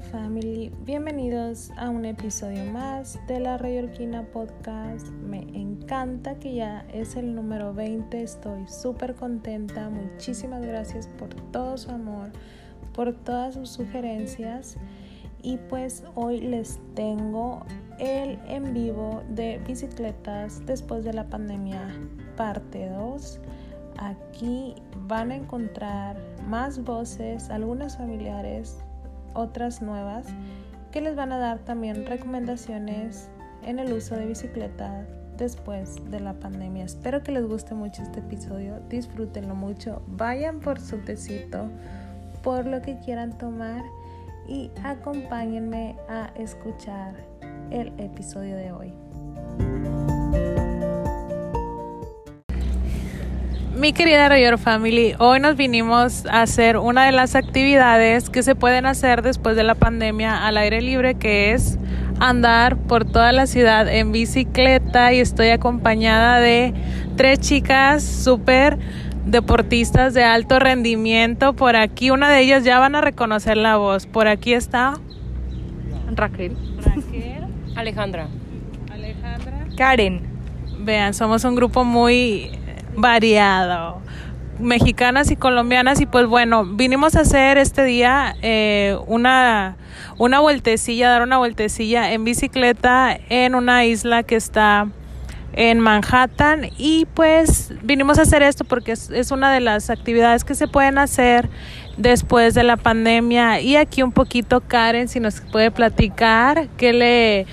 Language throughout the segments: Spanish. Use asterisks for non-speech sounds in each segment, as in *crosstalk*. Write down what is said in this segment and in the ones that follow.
Family, bienvenidos a un episodio más de la Rayorquina Podcast. Me encanta que ya es el número 20, estoy súper contenta. Muchísimas gracias por todo su amor, por todas sus sugerencias. Y pues hoy les tengo el en vivo de bicicletas después de la pandemia, parte 2. Aquí van a encontrar más voces, algunas familiares, otras nuevas, que les van a dar también recomendaciones en el uso de bicicleta después de la pandemia. Espero que les guste mucho este episodio, disfrútenlo mucho, vayan por su tecito, por lo que quieran tomar y acompáñenme a escuchar el episodio de hoy. Mi querida Rayor Family, hoy nos vinimos a hacer una de las actividades que se pueden hacer después de la pandemia al aire libre, que es andar por toda la ciudad en bicicleta y estoy acompañada de tres chicas súper deportistas de alto rendimiento. Por aquí una de ellas ya van a reconocer la voz. Por aquí está Raquel. Raquel, Alejandra. Alejandra. Karen. Vean, somos un grupo muy variado, mexicanas y colombianas y pues bueno, vinimos a hacer este día eh, una, una vueltecilla, dar una vueltecilla en bicicleta en una isla que está en Manhattan y pues vinimos a hacer esto porque es, es, una de las actividades que se pueden hacer después de la pandemia. Y aquí un poquito Karen si nos puede platicar qué le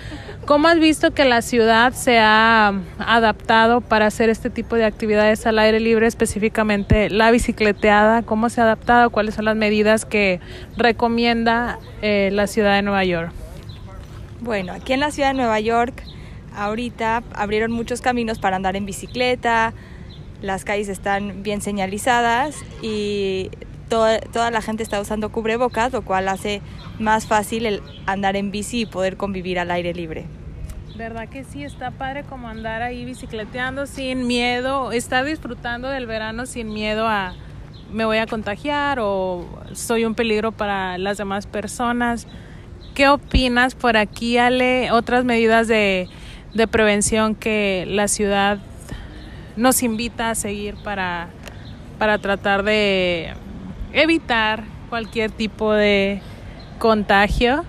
¿Cómo has visto que la ciudad se ha adaptado para hacer este tipo de actividades al aire libre, específicamente la bicicleteada? ¿Cómo se ha adaptado? ¿Cuáles son las medidas que recomienda eh, la ciudad de Nueva York? Bueno, aquí en la ciudad de Nueva York ahorita abrieron muchos caminos para andar en bicicleta, las calles están bien señalizadas y toda, toda la gente está usando cubrebocas, lo cual hace más fácil el andar en bici y poder convivir al aire libre. ¿Verdad que sí? Está padre como andar ahí bicicleteando sin miedo, estar disfrutando del verano sin miedo a me voy a contagiar o soy un peligro para las demás personas. ¿Qué opinas por aquí, Ale? Otras medidas de, de prevención que la ciudad nos invita a seguir para, para tratar de evitar cualquier tipo de contagio?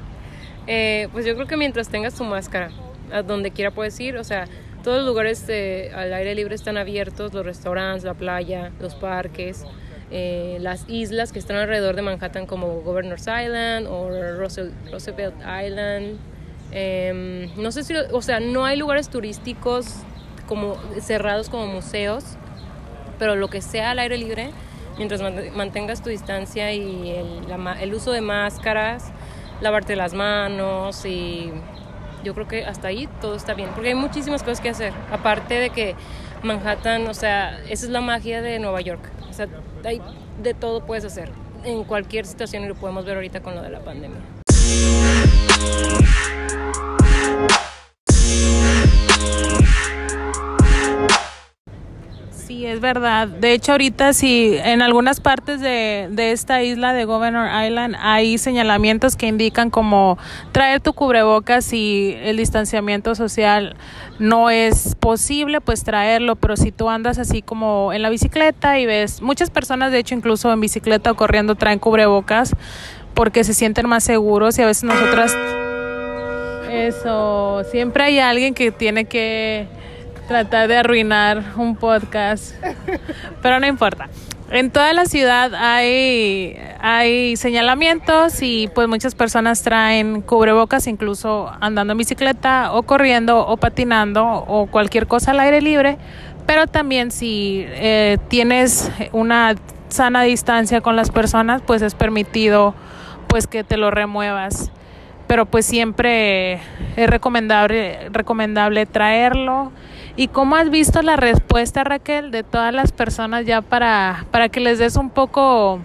Eh, pues yo creo que mientras tengas tu máscara, a donde quiera puedes ir, o sea, todos los lugares de, al aire libre están abiertos, los restaurantes, la playa, los parques, eh, las islas que están alrededor de Manhattan como Governor's Island o Roosevelt Island. Eh, no sé si, o sea, no hay lugares turísticos como cerrados como museos, pero lo que sea al aire libre, mientras mantengas tu distancia y el, uso de máscaras, lavarte las manos y yo creo que hasta ahí todo está bien, porque hay muchísimas cosas que hacer, aparte de que Manhattan, o sea, esa es la magia de Nueva York, o sea, de todo puedes hacer. En cualquier situación y lo podemos ver ahorita con lo de la pandemia. Sí, es verdad. De hecho, ahorita sí, en algunas partes de, de, esta isla de Governor Island hay señalamientos que indican como traer tu cubrebocas si el distanciamiento social no es posible, pues traerlo, pero si tú andas así como en la bicicleta y ves, muchas personas de hecho incluso en bicicleta o corriendo traen cubrebocas porque se sienten más seguros y a veces nosotras... Eso, siempre hay alguien que tiene que tratar de arruinar un podcast, pero no importa. En toda la ciudad hay, hay señalamientos y pues muchas personas traen cubrebocas incluso andando en bicicleta o corriendo o patinando o cualquier cosa al aire libre, pero también si eh, tienes una sana distancia con las personas pues es permitido pues que te lo remuevas. Pero pues siempre es recomendable recomendable traerlo ¿Y cómo has visto la respuesta, Raquel, de todas las personas ya para, para que les des un poco,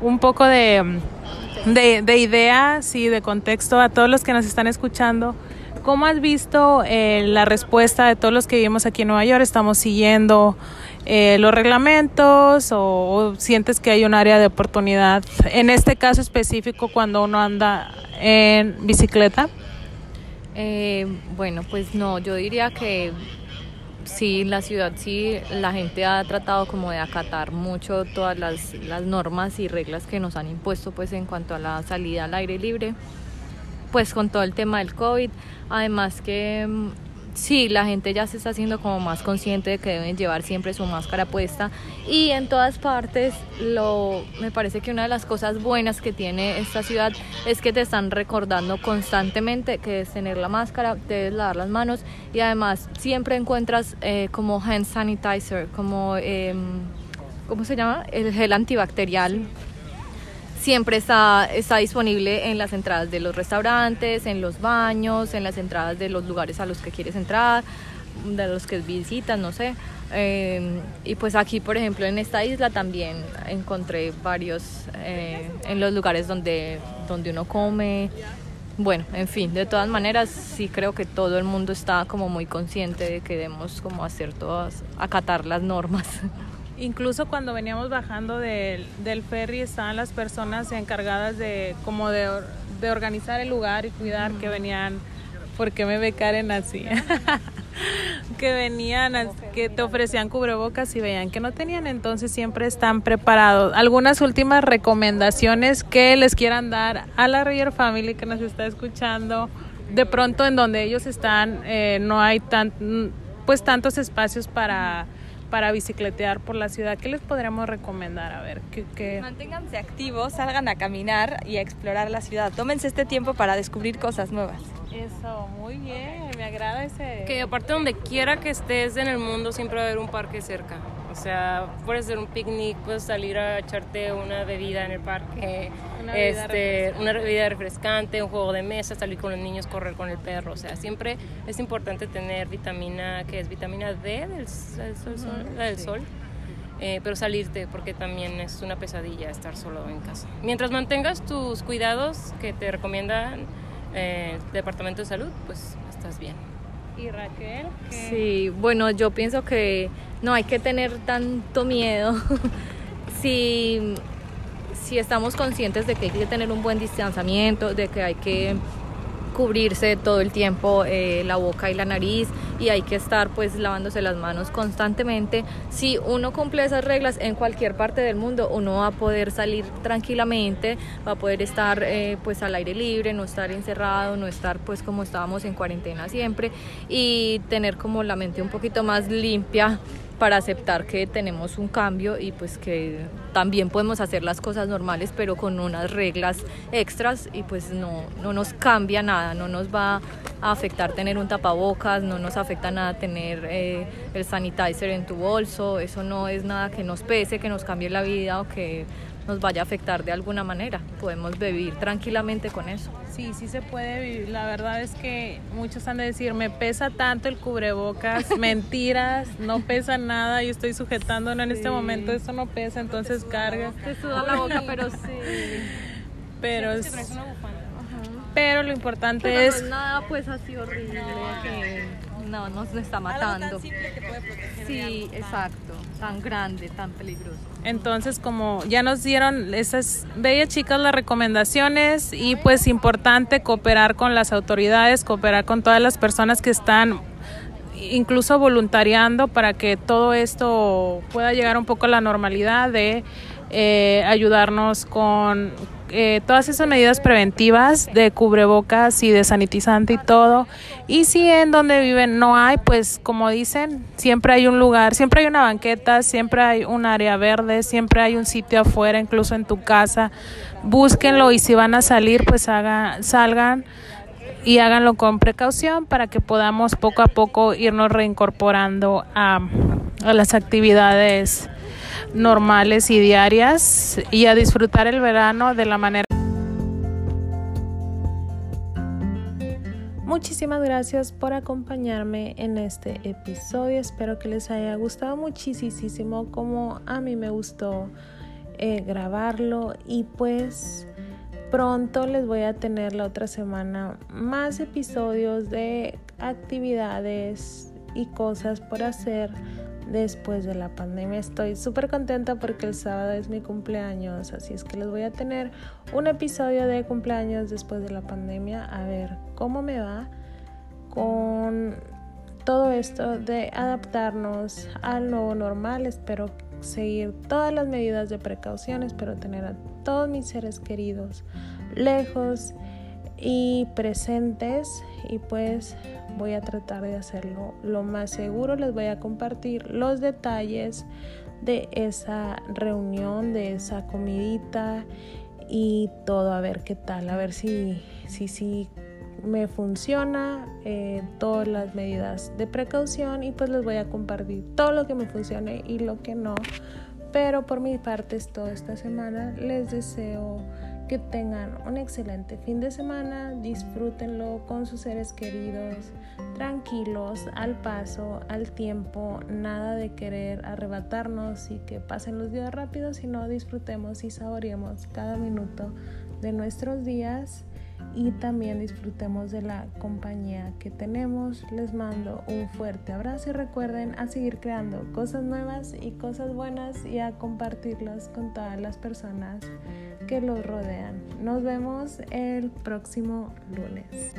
un poco de, de, de ideas y de contexto a todos los que nos están escuchando? ¿Cómo has visto eh, la respuesta de todos los que vivimos aquí en Nueva York? Estamos siguiendo eh, los reglamentos o, sientes que hay un área de oportunidad en este caso específico cuando uno anda en bicicleta? Eh, bueno, pues no, yo diría que sí, la ciudad sí, la gente ha tratado como de acatar mucho todas las, las normas y reglas que nos han impuesto pues en cuanto a la salida al aire libre, pues con todo el tema del COVID, además que mm, sí, la gente ya se está haciendo como más consciente de que deben llevar siempre su máscara puesta y en todas partes lo me parece que una de las cosas buenas que tiene esta ciudad es que te están recordando constantemente que es tener la máscara, debes lavar las manos y además siempre encuentras eh, como hand sanitizer, como em, ¿cómo se llama? El gel antibacterial siempre está, está disponible en las entradas de los restaurantes, en los baños, en las entradas de los lugares a los que quieres entrar, de los que visitas, no sé. Em, y pues aquí, por ejemplo, en esta isla también encontré varios eh, en los lugares donde, donde uno come. Bueno, en fin, de todas maneras sí creo que todo el mundo está como muy consciente de que debemos como hacer todas, acatar las normas. *laughs* Incluso cuando veníamos bajando del, del ferry estaban las personas encargadas de como de, de organizar el lugar y cuidar que venían, porque me ve Karen así? *laughs* que venían, que te ofrecían cubrebocas y veían que no tenían, entonces siempre están preparados. Algunas últimas recomendaciones que les quieran dar a la Roger Family que nos está escuchando, de pronto en donde ellos están eh, no hay tan, pues tantos espacios para para bicicletear por la ciudad, ¿qué les podríamos recomendar? A ver, que, Manténganse activos, salgan a caminar y a explorar la ciudad. Tómense este tiempo para descubrir cosas nuevas. Eso, muy bien, me agrada ese... Que aparte donde quiera que estés en el mundo siempre va a haber un parque cerca. O sea, puedes hacer un picnic, puedes salir a echarte una bebida en el parque, una bebida, este, una bebida refrescante, un juego de mesa, salir con los niños, correr con el perro. O sea, siempre es importante tener vitamina, que es vitamina D del, sol, del sol. Eh, pero salirte porque también es una pesadilla estar solo en casa. Mientras mantengas tus cuidados que te recomienda eh, el Departamento de Salud, pues estás bien. ¿Y Raquel? Sí, bueno, yo pienso que no hay que tener tanto miedo. *laughs* si, si estamos conscientes de que hay que tener un buen distanciamiento, de que hay que cubrirse todo el tiempo eh, la boca y la nariz y hay que estar pues lavándose las manos constantemente. Si uno cumple esas reglas en cualquier parte del mundo, uno va a poder salir tranquilamente, va a poder estar eh, pues al aire libre, no estar encerrado, no estar pues como estábamos en cuarentena siempre y tener como la mente un poquito más limpia para aceptar que tenemos un cambio y pues que también podemos hacer las cosas normales pero con unas reglas extras y pues no, no nos cambia nada, no nos va a afectar tener un tapabocas, no nos afecta nada tener eh, el sanitizer en tu bolso, eso no es nada que nos pese, que nos cambie la vida o que nos vaya a afectar de alguna manera. Podemos vivir tranquilamente con eso. Sí, sí se puede vivir. La verdad es que muchos han de decir, me pesa tanto el cubrebocas, *laughs* mentiras, no pesa nada, yo estoy sujetándolo en este momento, eso no pesa, entonces carga. Te suda la boca, pero sí. *laughs* Pero es... Pero lo importante es... nada pues así horrible que no nos está matando. sí, exacto, tan grande, tan peligroso. Entonces, como ya nos dieron esas bellas chicas las recomendaciones y pues importante cooperar con las autoridades, cooperar con todas las personas que están incluso voluntariando para que todo esto pueda llegar un poco a la normalidad de eh, ayudarnos con eh, todas esas medidas preventivas de cubrebocas y de sanitizante y todo. Y si en donde viven no hay, pues como dicen, siempre hay un lugar, siempre hay una banqueta, siempre hay un área verde, siempre hay un sitio afuera, incluso en tu casa. Búsquenlo y si van a salir, pues hagan, salgan y háganlo con precaución para que podamos poco a poco irnos reincorporando a, a las actividades normales y diarias y a disfrutar el verano de la manera. Muchísimas gracias por acompañarme en este episodio. Espero que les haya gustado muchísimo como a mí me gustó eh, grabarlo y pues pronto les voy a tener la otra semana más episodios de actividades y cosas por hacer después de la pandemia. Estoy súper contenta porque el sábado es mi cumpleaños, así es que les voy a tener un episodio de cumpleaños después de la pandemia, a ver cómo me va con todo esto de adaptarnos al nuevo normal. Espero seguir todas las medidas de precaución, espero tener a todos mis seres queridos lejos y presentes y pues voy a tratar de hacerlo lo más seguro. Les voy a compartir los detalles de esa reunión, de esa comidita y todo, a ver qué tal, a ver si, si, si me funciona, eh, todas las medidas de precaución y pues les voy a compartir todo lo que me funcione y lo que no. Pero por mi parte es toda esta semana. Les deseo que tengan un excelente fin de semana, disfrútenlo con sus seres queridos, tranquilos, al paso, al tiempo, nada de querer arrebatarnos y que pasen los días rápidos, sino disfrutemos y saboreemos cada minuto de nuestros días y también disfrutemos de la compañía que tenemos. Les mando un fuerte abrazo y recuerden a seguir creando cosas nuevas y cosas buenas y a compartirlas con todas las personas que los rodean. Nos vemos el próximo lunes.